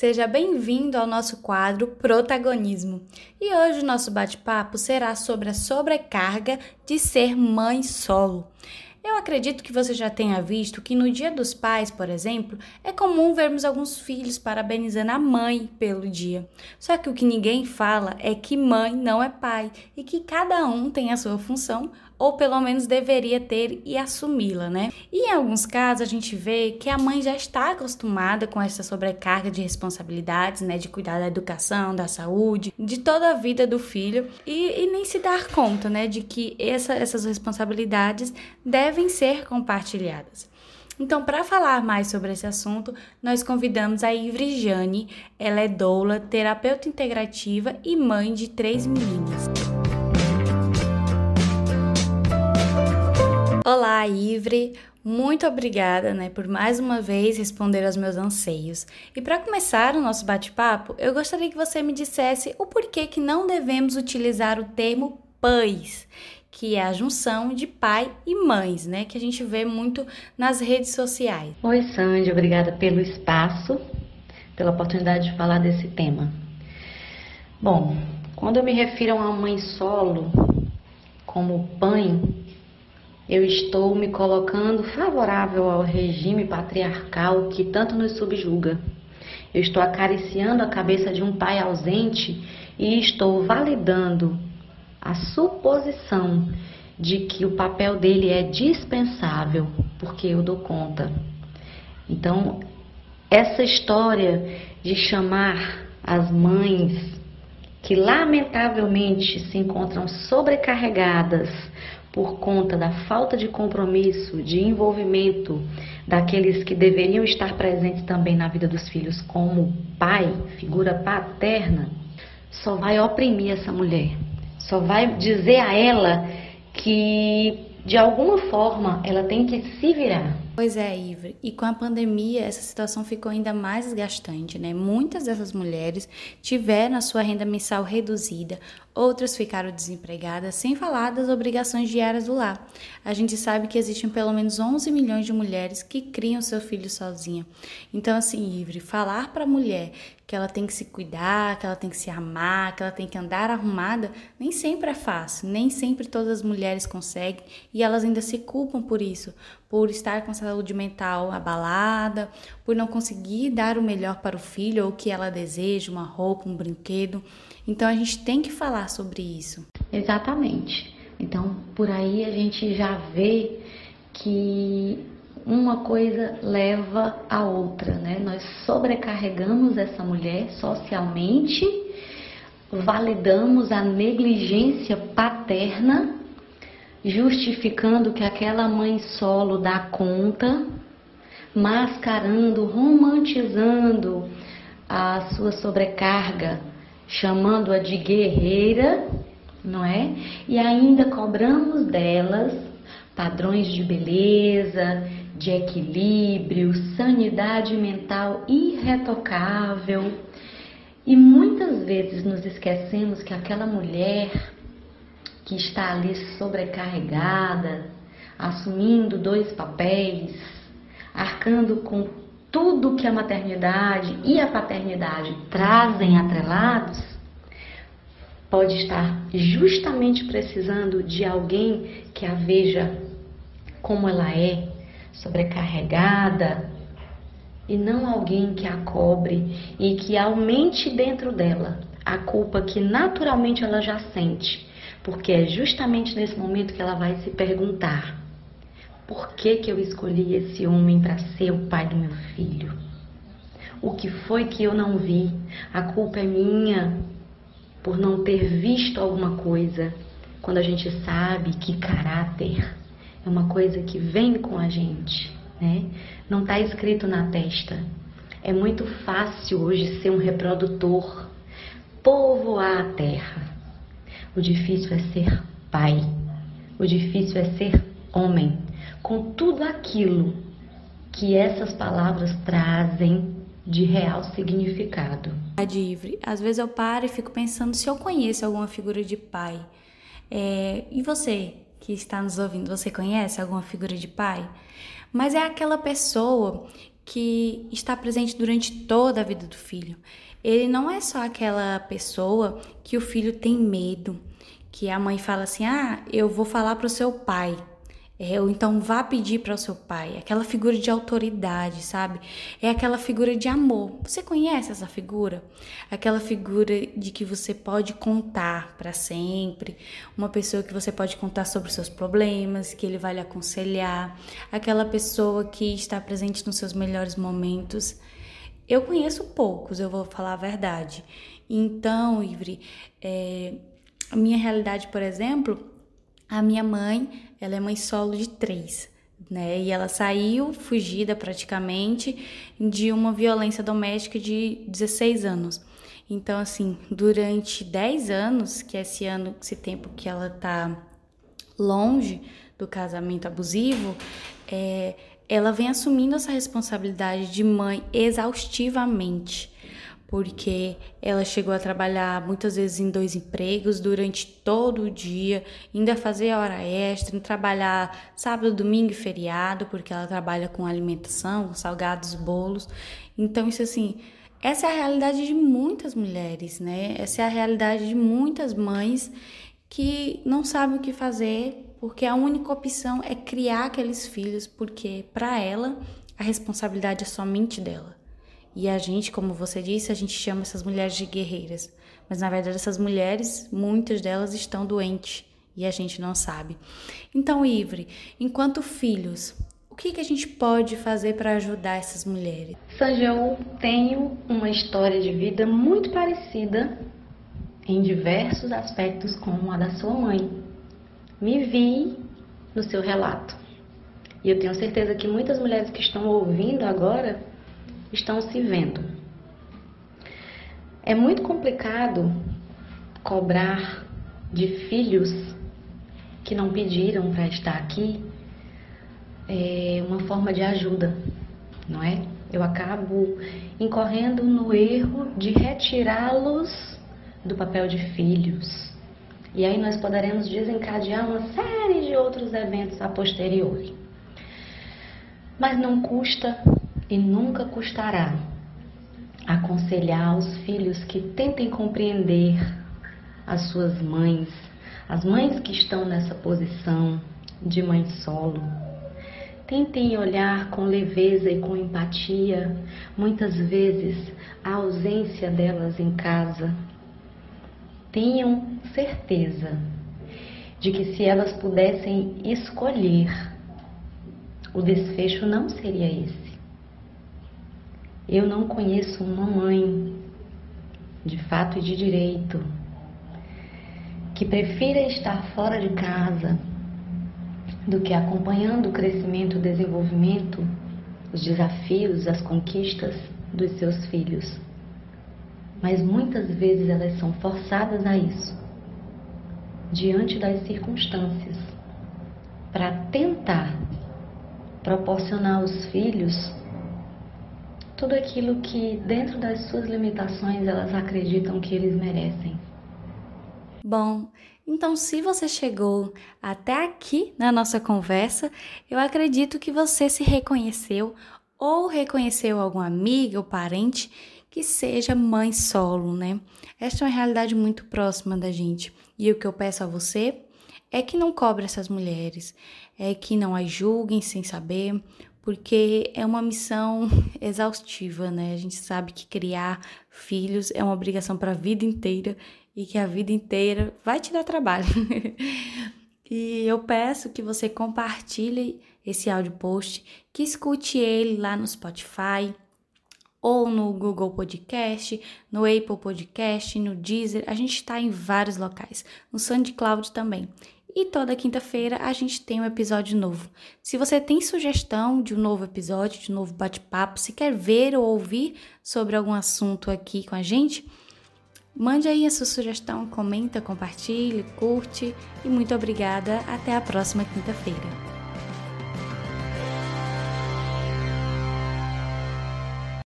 Seja bem-vindo ao nosso quadro Protagonismo. E hoje o nosso bate-papo será sobre a sobrecarga de ser mãe solo. Eu acredito que você já tenha visto que no Dia dos Pais, por exemplo, é comum vermos alguns filhos parabenizando a mãe pelo dia. Só que o que ninguém fala é que mãe não é pai e que cada um tem a sua função ou pelo menos deveria ter e assumi-la, né? E em alguns casos a gente vê que a mãe já está acostumada com essa sobrecarga de responsabilidades, né? De cuidar da educação, da saúde, de toda a vida do filho e, e nem se dar conta, né? De que essa, essas responsabilidades devem ser compartilhadas. Então, para falar mais sobre esse assunto, nós convidamos a Ivry Jane. Ela é doula, terapeuta integrativa e mãe de três meninas. Olá, Ivre. Muito obrigada, né, por mais uma vez responder aos meus anseios. E para começar o nosso bate-papo, eu gostaria que você me dissesse o porquê que não devemos utilizar o termo pães, que é a junção de pai e mães, né, que a gente vê muito nas redes sociais. Oi, Sandy, obrigada pelo espaço, pela oportunidade de falar desse tema. Bom, quando eu me refiro a uma mãe solo como pai, eu estou me colocando favorável ao regime patriarcal que tanto nos subjuga. Eu estou acariciando a cabeça de um pai ausente e estou validando a suposição de que o papel dele é dispensável, porque eu dou conta. Então, essa história de chamar as mães que lamentavelmente se encontram sobrecarregadas por conta da falta de compromisso, de envolvimento daqueles que deveriam estar presentes também na vida dos filhos, como pai, figura paterna, só vai oprimir essa mulher, só vai dizer a ela que de alguma forma ela tem que se virar. Pois é, Ivre. E com a pandemia, essa situação ficou ainda mais desgastante, né? Muitas dessas mulheres tiveram a sua renda mensal reduzida, outras ficaram desempregadas, sem falar das obrigações diárias do lar. A gente sabe que existem pelo menos 11 milhões de mulheres que criam seu filho sozinha. Então, assim, Ivre, falar para a mulher que ela tem que se cuidar, que ela tem que se amar, que ela tem que andar arrumada, nem sempre é fácil, nem sempre todas as mulheres conseguem e elas ainda se culpam por isso, por estar com saúde mental abalada, por não conseguir dar o melhor para o filho ou o que ela deseja, uma roupa, um brinquedo. Então a gente tem que falar sobre isso. Exatamente. Então por aí a gente já vê que uma coisa leva a outra, né? Nós sobrecarregamos essa mulher socialmente, validamos a negligência paterna, justificando que aquela mãe solo dá conta, mascarando, romantizando a sua sobrecarga, chamando-a de guerreira, não é? E ainda cobramos delas padrões de beleza, de equilíbrio, sanidade mental irretocável. E muitas vezes nos esquecemos que aquela mulher que está ali sobrecarregada, assumindo dois papéis, arcando com tudo que a maternidade e a paternidade trazem atrelados, pode estar justamente precisando de alguém que a veja como ela é, sobrecarregada, e não alguém que a cobre e que aumente dentro dela a culpa que naturalmente ela já sente, porque é justamente nesse momento que ela vai se perguntar: por que, que eu escolhi esse homem para ser o pai do meu filho? O que foi que eu não vi? A culpa é minha por não ter visto alguma coisa. Quando a gente sabe que caráter é uma coisa que vem com a gente, né? Não está escrito na testa. É muito fácil hoje ser um reprodutor, povoar a terra. O difícil é ser pai. O difícil é ser homem, com tudo aquilo que essas palavras trazem de real significado. Ivre, às vezes eu paro e fico pensando se eu conheço alguma figura de pai. É, e você? que está nos ouvindo, você conhece alguma figura de pai? Mas é aquela pessoa que está presente durante toda a vida do filho. Ele não é só aquela pessoa que o filho tem medo, que a mãe fala assim: "Ah, eu vou falar para o seu pai". É, ou então vá pedir para o seu pai, aquela figura de autoridade, sabe? É aquela figura de amor. Você conhece essa figura? Aquela figura de que você pode contar para sempre, uma pessoa que você pode contar sobre os seus problemas, que ele vai lhe aconselhar, aquela pessoa que está presente nos seus melhores momentos. Eu conheço poucos, eu vou falar a verdade. Então, Ivry, é, a minha realidade, por exemplo, a minha mãe, ela é mãe solo de três, né? E ela saiu fugida praticamente de uma violência doméstica de 16 anos. Então, assim, durante 10 anos, que é esse ano, esse tempo que ela tá longe do casamento abusivo, é, ela vem assumindo essa responsabilidade de mãe exaustivamente porque ela chegou a trabalhar muitas vezes em dois empregos durante todo o dia, ainda fazer hora extra, trabalhar sábado, domingo e feriado, porque ela trabalha com alimentação, salgados, bolos. Então, isso assim, essa é a realidade de muitas mulheres, né? Essa é a realidade de muitas mães que não sabem o que fazer, porque a única opção é criar aqueles filhos, porque para ela a responsabilidade é somente dela. E a gente, como você disse, a gente chama essas mulheres de guerreiras. Mas na verdade, essas mulheres, muitas delas estão doentes e a gente não sabe. Então, Ivre, enquanto filhos, o que, que a gente pode fazer para ajudar essas mulheres? Sanjão, tenho uma história de vida muito parecida em diversos aspectos com a da sua mãe. Me vi no seu relato. E eu tenho certeza que muitas mulheres que estão ouvindo agora estão se vendo. É muito complicado cobrar de filhos que não pediram para estar aqui é uma forma de ajuda, não é? Eu acabo incorrendo no erro de retirá-los do papel de filhos. E aí nós poderemos desencadear uma série de outros eventos a posteriori. Mas não custa e nunca custará aconselhar aos filhos que tentem compreender as suas mães, as mães que estão nessa posição de mãe solo. Tentem olhar com leveza e com empatia, muitas vezes, a ausência delas em casa. Tenham certeza de que se elas pudessem escolher, o desfecho não seria esse. Eu não conheço uma mãe, de fato e de direito, que prefira estar fora de casa do que acompanhando o crescimento, o desenvolvimento, os desafios, as conquistas dos seus filhos. Mas muitas vezes elas são forçadas a isso, diante das circunstâncias, para tentar proporcionar aos filhos tudo aquilo que, dentro das suas limitações, elas acreditam que eles merecem. Bom, então se você chegou até aqui na nossa conversa, eu acredito que você se reconheceu ou reconheceu alguma amiga ou parente que seja mãe solo, né? Esta é uma realidade muito próxima da gente. E o que eu peço a você é que não cobre essas mulheres, é que não as julguem sem saber, porque é uma missão exaustiva, né? A gente sabe que criar filhos é uma obrigação para a vida inteira e que a vida inteira vai te dar trabalho. e eu peço que você compartilhe esse áudio post, que escute ele lá no Spotify ou no Google Podcast, no Apple Podcast, no Deezer. A gente está em vários locais, no SoundCloud também. E toda quinta-feira a gente tem um episódio novo. Se você tem sugestão de um novo episódio, de um novo bate-papo, se quer ver ou ouvir sobre algum assunto aqui com a gente, mande aí a sua sugestão, comenta, compartilhe, curte e muito obrigada. Até a próxima quinta-feira.